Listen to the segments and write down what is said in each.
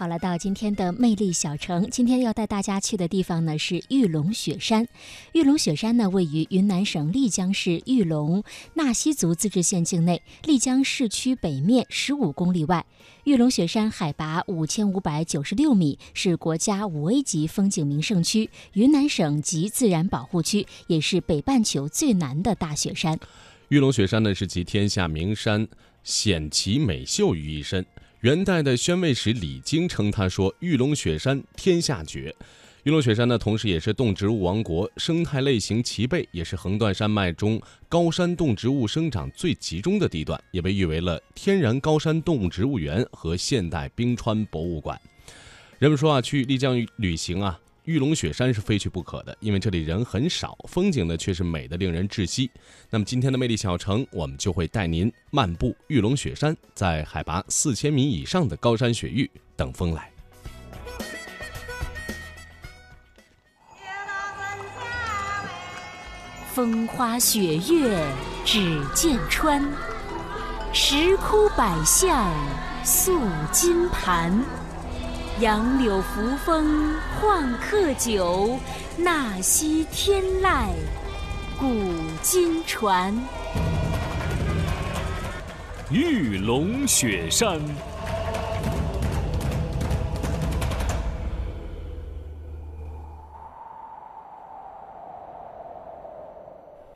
好了，到今天的魅力小城，今天要带大家去的地方呢是玉龙雪山。玉龙雪山呢位于云南省丽江市玉龙纳西族自治县境内，丽江市区北面十五公里外。玉龙雪山海拔五千五百九十六米，是国家五 A 级风景名胜区、云南省级自然保护区，也是北半球最南的大雪山。玉龙雪山呢是集天下名山险奇美秀于一身。元代的宣慰使李经称他说：“玉龙雪山天下绝。”玉龙雪山呢，同时也是动植物王国，生态类型齐备，也是横断山脉中高山动植物生长最集中的地段，也被誉为了天然高山动物植物园和现代冰川博物馆。人们说啊，去丽江旅行啊。玉龙雪山是非去不可的，因为这里人很少，风景呢却是美的令人窒息。那么今天的魅力小城，我们就会带您漫步玉龙雪山，在海拔四千米以上的高山雪域等风来。风花雪月只见川，石窟百象塑金盘。杨柳扶风换客酒，纳西天籁古今传。玉龙雪山，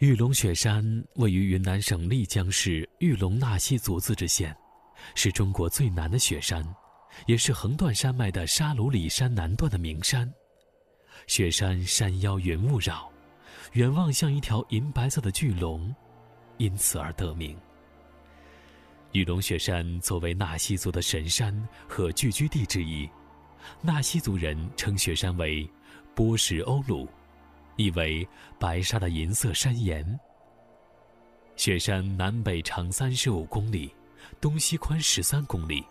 玉龙雪山位于云南省丽江市玉龙纳西族自治县，是中国最南的雪山。也是横断山脉的沙鲁里山南段的名山，雪山山腰云雾绕，远望像一条银白色的巨龙，因此而得名。玉龙雪山作为纳西族的神山和聚居地之一，纳西族人称雪山为“波什欧鲁”，意为“白沙的银色山岩”。雪山南北长三十五公里，东西宽十三公里。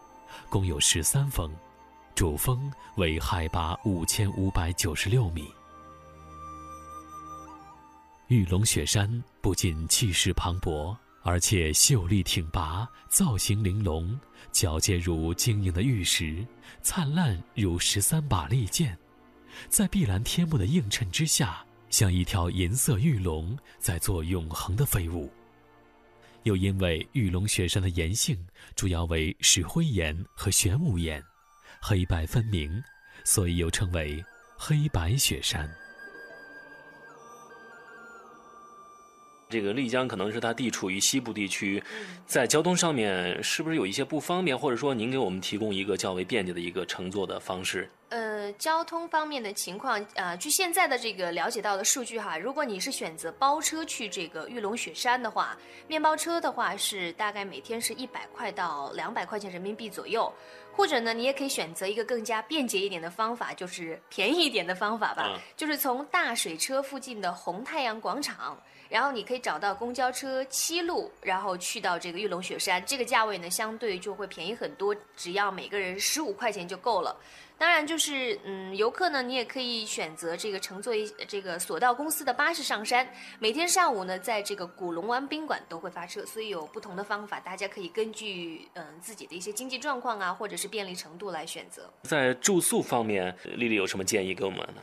共有十三峰，主峰为海拔五千五百九十六米。玉龙雪山不仅气势磅礴，而且秀丽挺拔，造型玲珑，皎洁如晶莹的玉石，灿烂如十三把利剑，在碧蓝天幕的映衬之下，像一条银色玉龙在做永恒的飞舞。又因为玉龙雪山的岩性主要为石灰岩和玄武岩，黑白分明，所以又称为黑白雪山。这个丽江可能是它地处于西部地区，在交通上面是不是有一些不方便？或者说，您给我们提供一个较为便捷的一个乘坐的方式？呃，交通方面的情况，呃，据现在的这个了解到的数据哈，如果你是选择包车去这个玉龙雪山的话，面包车的话是大概每天是一百块到两百块钱人民币左右，或者呢，你也可以选择一个更加便捷一点的方法，就是便宜一点的方法吧，就是从大水车附近的红太阳广场，然后你可以找到公交车七路，然后去到这个玉龙雪山，这个价位呢相对就会便宜很多，只要每个人十五块钱就够了。当然，就是嗯，游客呢，你也可以选择这个乘坐一这个索道公司的巴士上山。每天上午呢，在这个古龙湾宾馆都会发车，所以有不同的方法，大家可以根据嗯自己的一些经济状况啊，或者是便利程度来选择。在住宿方面，丽丽有什么建议给我们呢？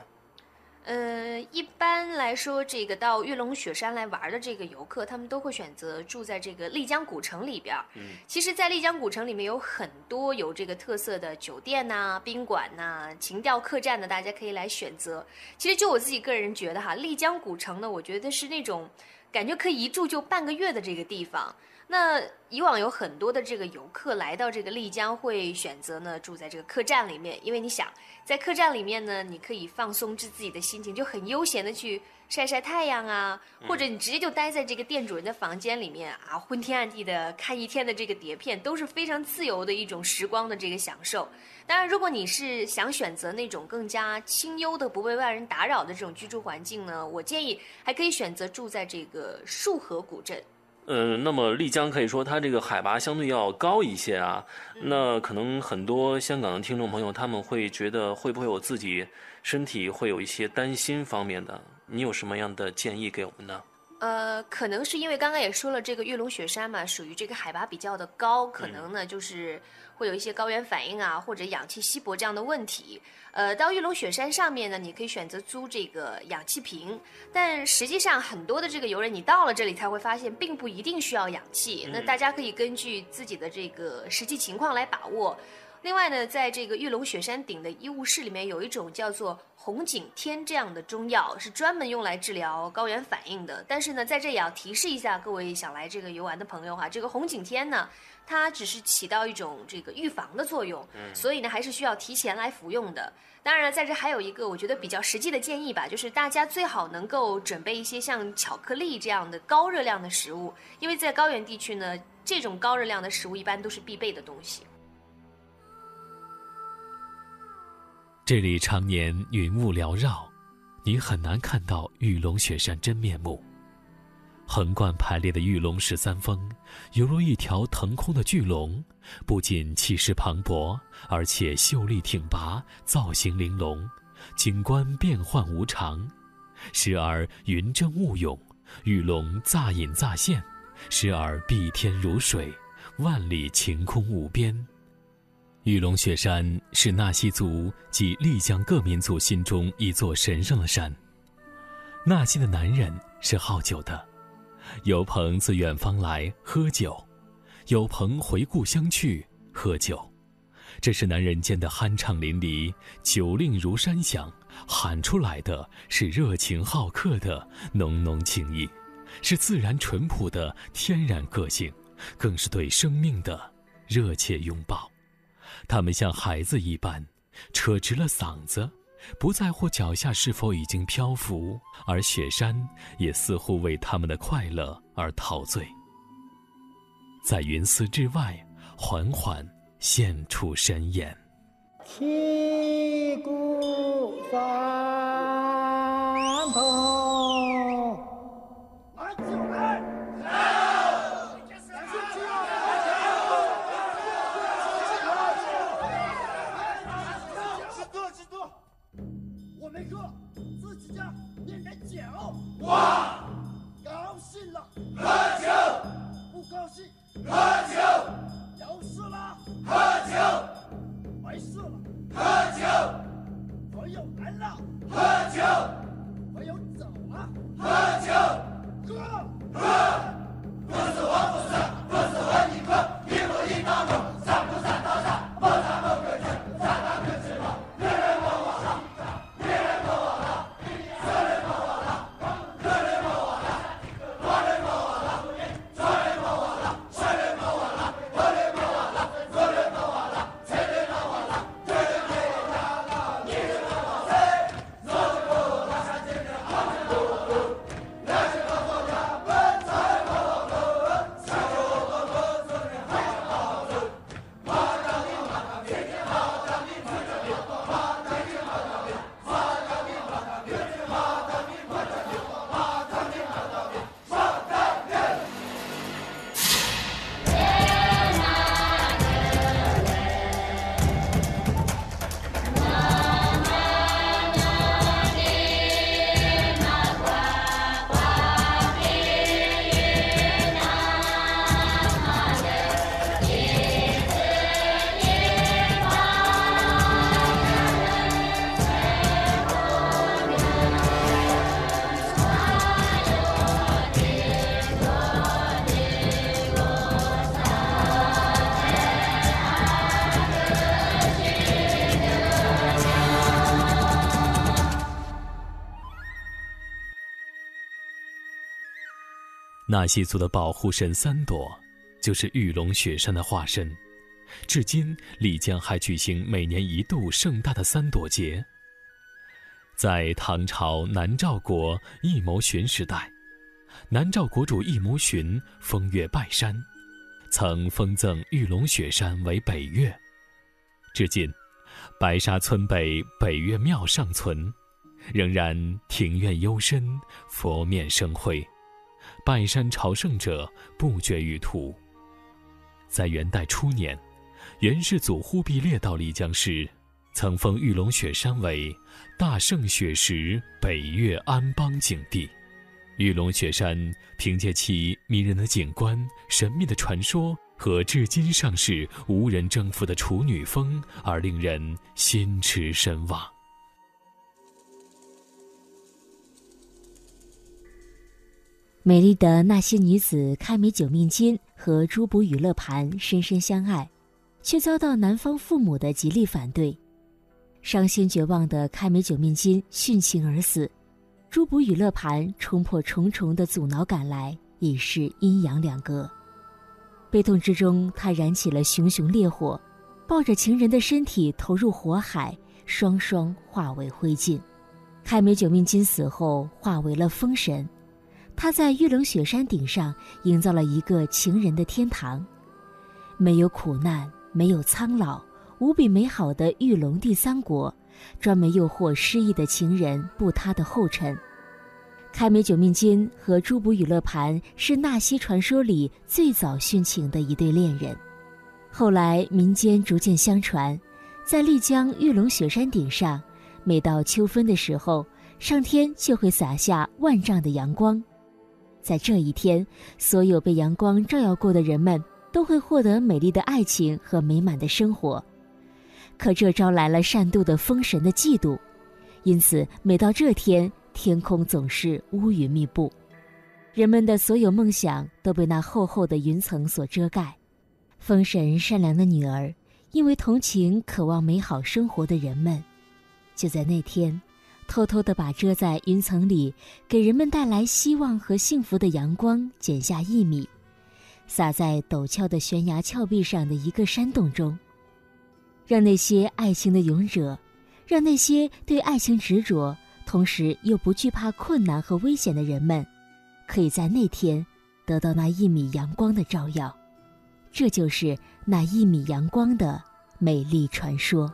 呃，一般来说，这个到玉龙雪山来玩的这个游客，他们都会选择住在这个丽江古城里边。嗯，其实，在丽江古城里面有很多有这个特色的酒店呐、宾馆呐、情调客栈的，大家可以来选择。其实，就我自己个人觉得哈，丽江古城呢，我觉得是那种感觉可以一住就半个月的这个地方。那以往有很多的这个游客来到这个丽江，会选择呢住在这个客栈里面，因为你想在客栈里面呢，你可以放松自自己的心情，就很悠闲的去晒晒太阳啊，或者你直接就待在这个店主人的房间里面啊，昏天暗地的看一天的这个碟片，都是非常自由的一种时光的这个享受。当然，如果你是想选择那种更加清幽的、不被外人打扰的这种居住环境呢，我建议还可以选择住在这个束河古镇。嗯，那么丽江可以说它这个海拔相对要高一些啊。那可能很多香港的听众朋友他们会觉得会不会我自己身体会有一些担心方面的？你有什么样的建议给我们呢？呃，可能是因为刚刚也说了，这个玉龙雪山嘛，属于这个海拔比较的高，可能呢就是。会有一些高原反应啊，或者氧气稀薄这样的问题。呃，到玉龙雪山上面呢，你可以选择租这个氧气瓶，但实际上很多的这个游人，你到了这里才会发现，并不一定需要氧气。那大家可以根据自己的这个实际情况来把握。另外呢，在这个玉龙雪山顶的医务室里面，有一种叫做红景天这样的中药，是专门用来治疗高原反应的。但是呢，在这也要提示一下各位想来这个游玩的朋友哈，这个红景天呢，它只是起到一种这个预防的作用，嗯所以呢，还是需要提前来服用的。当然了，在这还有一个我觉得比较实际的建议吧，就是大家最好能够准备一些像巧克力这样的高热量的食物，因为在高原地区呢，这种高热量的食物一般都是必备的东西。这里常年云雾缭绕，你很难看到玉龙雪山真面目。横贯排列的玉龙十三峰，犹如一条腾空的巨龙，不仅气势磅礴，而且秀丽挺拔，造型玲珑，景观变幻无常。时而云蒸雾涌，玉龙乍隐乍现；时而碧天如水，万里晴空无边。玉龙雪山是纳西族及丽江各民族心中一座神圣的山。纳西的男人是好酒的，有朋自远方来喝酒，有朋回故乡去喝酒，这是男人间的酣畅淋漓，酒令如山响，喊出来的是热情好客的浓浓情意，是自然淳朴的天然个性，更是对生命的热切拥抱。他们像孩子一般，扯直了嗓子，不在乎脚下是否已经漂浮，而雪山也似乎为他们的快乐而陶醉。在云丝之外，缓缓现出身眼。七姑山纳西族的保护神三朵，就是玉龙雪山的化身。至今，丽江还举行每年一度盛大的三朵节。在唐朝南诏国义谋寻时代，南诏国主义谋寻封岳拜山，曾封赠玉龙雪山为北岳。至今，白沙村北北岳庙尚存，仍然庭院幽深，佛面生辉。拜山朝圣者不绝于途。在元代初年，元世祖忽必烈到丽江时，曾封玉龙雪山为大圣雪石北岳安邦景地。玉龙雪山凭借其迷人的景观、神秘的传说、和至今尚是无人征服的处女峰而令人心驰神往。美丽的纳西女子开美九命金和朱卜与乐盘深深相爱，却遭到男方父母的极力反对。伤心绝望的开美九命金殉情而死，朱卜与乐盘冲破重重的阻挠赶来，已是阴阳两隔。悲痛之中，他燃起了熊熊烈火，抱着情人的身体投入火海，双双化为灰烬。开美九命金死后化为了风神，他在玉龙雪山顶上营造了一个情人的天堂，没有苦难，没有苍老。无比美好的玉龙第三国，专门诱惑失意的情人步他的后尘。开美九命金和朱卜与乐盘是纳西传说里最早殉情的一对恋人。后来民间逐渐相传，在丽江玉龙雪山顶上，每到秋分的时候，上天就会洒下万丈的阳光。在这一天，所有被阳光照耀过的人们都会获得美丽的爱情和美满的生活。可这招来了善妒的风神的嫉妒，因此每到这天，天空总是乌云密布，人们的所有梦想都被那厚厚的云层所遮盖。风神善良的女儿，因为同情渴望美好生活的人们，就在那天，偷偷地把遮在云层里给人们带来希望和幸福的阳光剪下一米，洒在陡峭的悬崖峭壁上的一个山洞中。让那些爱情的勇者，让那些对爱情执着，同时又不惧怕困难和危险的人们，可以在那天得到那一米阳光的照耀。这就是那一米阳光的美丽传说。